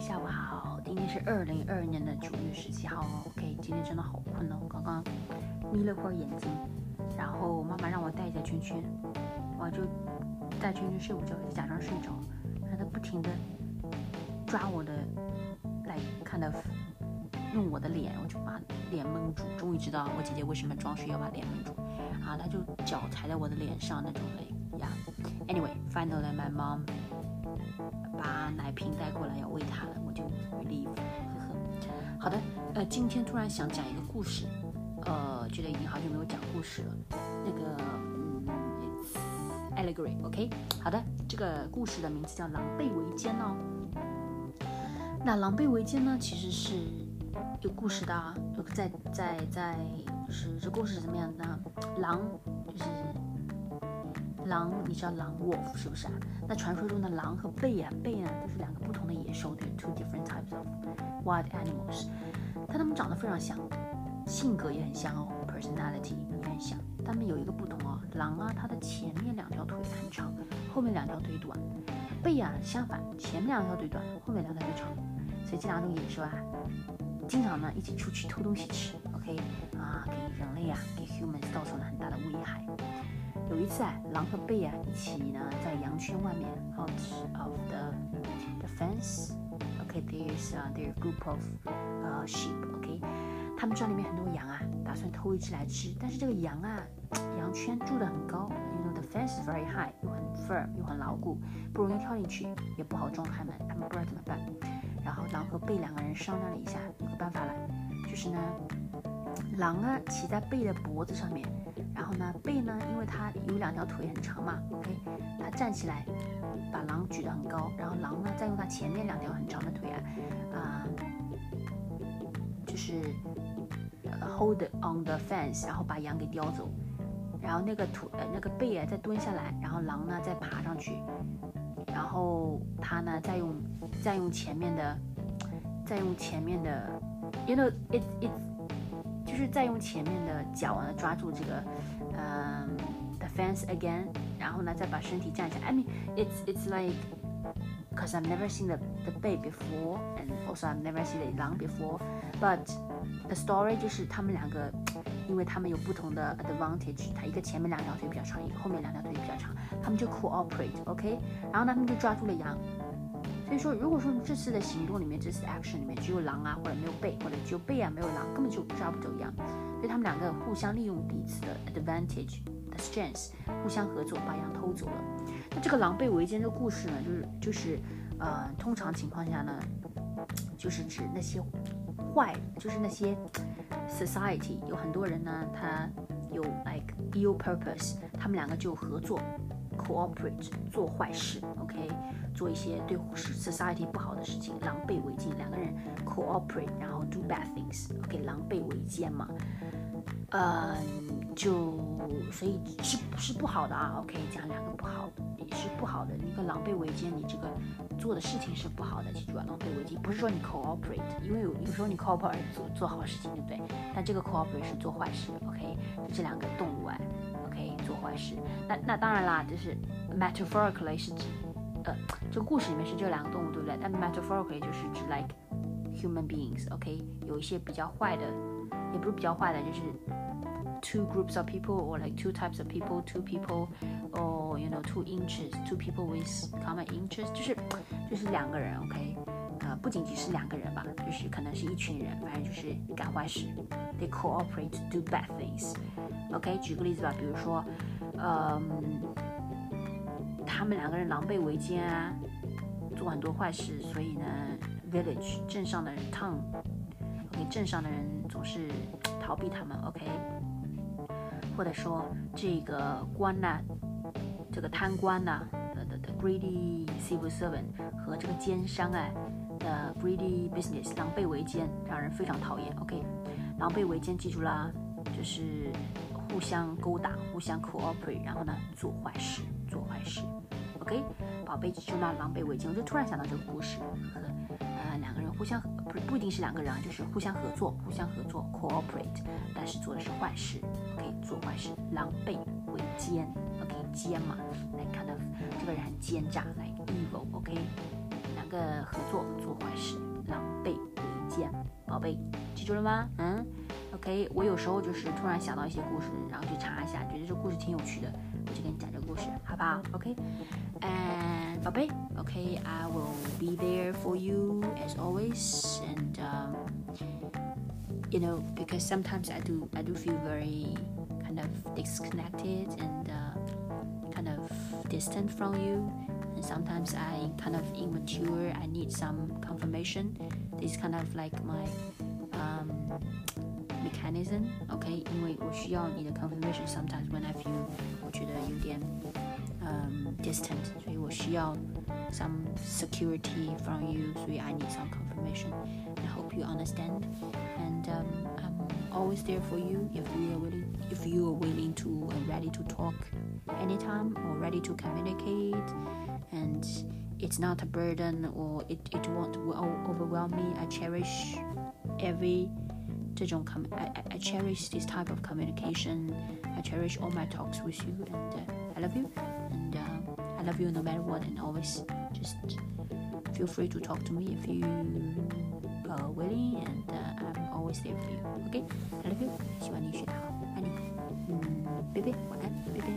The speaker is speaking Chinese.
下午好，今天是二零二二年的九月十七号，OK，今天真的好困哦，刚刚眯了会儿眼睛，然后妈妈让我戴一下圈圈，我就戴圈圈睡午觉，假装睡着，让他不停的抓我的，来看的用我的脸，我就把脸蒙住，终于知道我姐姐为什么装睡要把脸蒙住，啊，他就脚踩在我的脸上那种嘞呀，Anyway，finally my mom。把奶瓶带过来要喂它了，我就 relieve，呵呵。好的，呃，今天突然想讲一个故事，呃，觉得已经好久没有讲故事了。那个，嗯 allegory，OK？好的，这个故事的名字叫《狼狈为奸》哦。那《狼狈为奸》呢，其实是有故事的啊，在在在，就是这故事是怎么样的？狼就是。狼，你知道狼 wolf 是不是啊？那传说中的狼和狈啊，狈呢都是两个不同的野兽，对，two different types of wild animals。但它们长得非常像，性格也很像哦，personality 也很像。它们有一个不同哦，狼啊，它的前面两条腿很长，后面两条腿短；狈啊，相反，前面两条腿短，后面两条腿长。所以这两种野兽啊，经常呢一起出去偷东西吃，OK 啊，给人类啊，给 humans 造成了很大的危害。有一次啊，狼和狈啊一起呢在羊圈外面，out of the the fence。OK，there's a there group of uh sheep。OK，他们圈里面很多羊啊，打算偷一只来吃。但是这个羊啊，羊圈住的很高，you know the fence is very high，又很 firm 又很牢固，不容易跳进去，也不好撞开门。他们不知道怎么办。然后狼和狈两个人商量了一下，有个办法了，就是呢，狼啊骑在狈的脖子上面。然后呢，背呢，因为它有两条腿很长嘛，OK，它站起来，把狼举得很高，然后狼呢，再用它前面两条很长的腿啊，啊，就是 hold on the fence，然后把羊给叼走，然后那个腿呃那个背啊再蹲下来，然后狼呢再爬上去，然后它呢再用再用前面的再用前面的，you know it it 就是再用前面的脚呢抓住这个。嗯，the fence again，然后呢，再把身体站起来。I mean, it's it's like, cause I've never seen the the bear before, and also I've never seen the 狼 before. But the story 就是他们两个，因为他们有不同的 advantage，他一个前面两条腿比较长，一个后面两条腿比较长，他们就 cooperate，OK？然后呢，他们就抓住了羊。 所以说，如果说这次的行动里面，这次 action 里面只有狼啊，或者没有背，或者只有背啊没有狼，根本就抓不走羊。所以他们两个互相利用彼此的 advantage 的 strength，互相合作把羊偷走了。那这个狼狈为奸的故事呢，就是就是，呃，通常情况下呢，就是指那些坏，就是那些 society 有很多人呢，他有 like ill purpose，他们两个就合作。Cooperate 做坏事，OK，做一些对 society 不好的事情，狼狈为奸。两个人 cooperate，然后 do bad things，OK，狼狈为奸嘛，呃，就所以是是不好的啊，OK，讲两个不好也是不好的。一个狼狈为奸，你这个做的事情是不好的，记住啊，狼狈为奸不是说你 cooperate，因为有有时候你 cooperate 做做好事情，对不对？但这个 cooperate 是做坏事，OK，这两个动物啊。做坏事，那那当然啦，就是 metaphorically 是指，呃，这个故事里面是这两个动物，对不对？但 metaphorically 就是指 like human beings，OK？有一些比较坏的，也不是比较坏的，就是 two groups of people or like two types of people，two people，or you know two interests，two people with common interests，就是就是两个人，OK？ 不仅仅是两个人吧，就是可能是一群人，反正就是干坏事，they cooperate to do bad things。OK，举个例子吧，比如说，嗯，他们两个人狼狈为奸啊，做很多坏事，所以呢，village 镇上的人 town，OK，镇上的人总是逃避他们，OK，或者说这个官呐，这个贪官呐的的的 greedy civil servant 和这个奸商啊的 greedy business 狼狈为奸，让人非常讨厌，OK，狼狈为奸，记住啦，就是。互相勾搭，互相 cooperate，然后呢，做坏事，做坏事。OK，宝贝就那狼狈为奸，我就突然想到这个故事，和呃两个人互相不不一定是两个人啊，就是互相合作，互相合作 cooperate，但是做的是坏事，OK，做坏事，狼狈为奸，OK，奸嘛，来看到这个人很奸诈，like evil，OK。两个合作做坏事，狼狈为奸。宝贝，记住了吗？嗯，OK。我有时候就是突然想到一些故事，然后去查一下，觉得这故事挺有趣的，我就跟你讲这个故事，好不好？OK。And 宝贝，OK，I will be there for you as always. And you know, because sometimes I do, I do feel very kind of disconnected and kind of distant from you. And sometimes I kind of immature. I need some confirmation. This kind of like my um, mechanism. OK，因为我需要你的 confirmation. Sometimes when I feel 我觉得有点 um distant，所以我需要 some security from you. 所以 I need some confirmation. I hope you understand. And um, I'm always there for you if you are willing. If you are willing to and ready to talk anytime or ready to communicate and it's not a burden or it, it won't overwhelm me. I cherish every 这种 com I, I cherish this type of communication. I cherish all my talks with you and uh, I love you and uh, I love you no matter what and always just feel free to talk to me if you are willing and uh, I'm always there for you. Okay? I love you. 希望你学得好，爱你。嗯，贝贝，晚安，贝贝。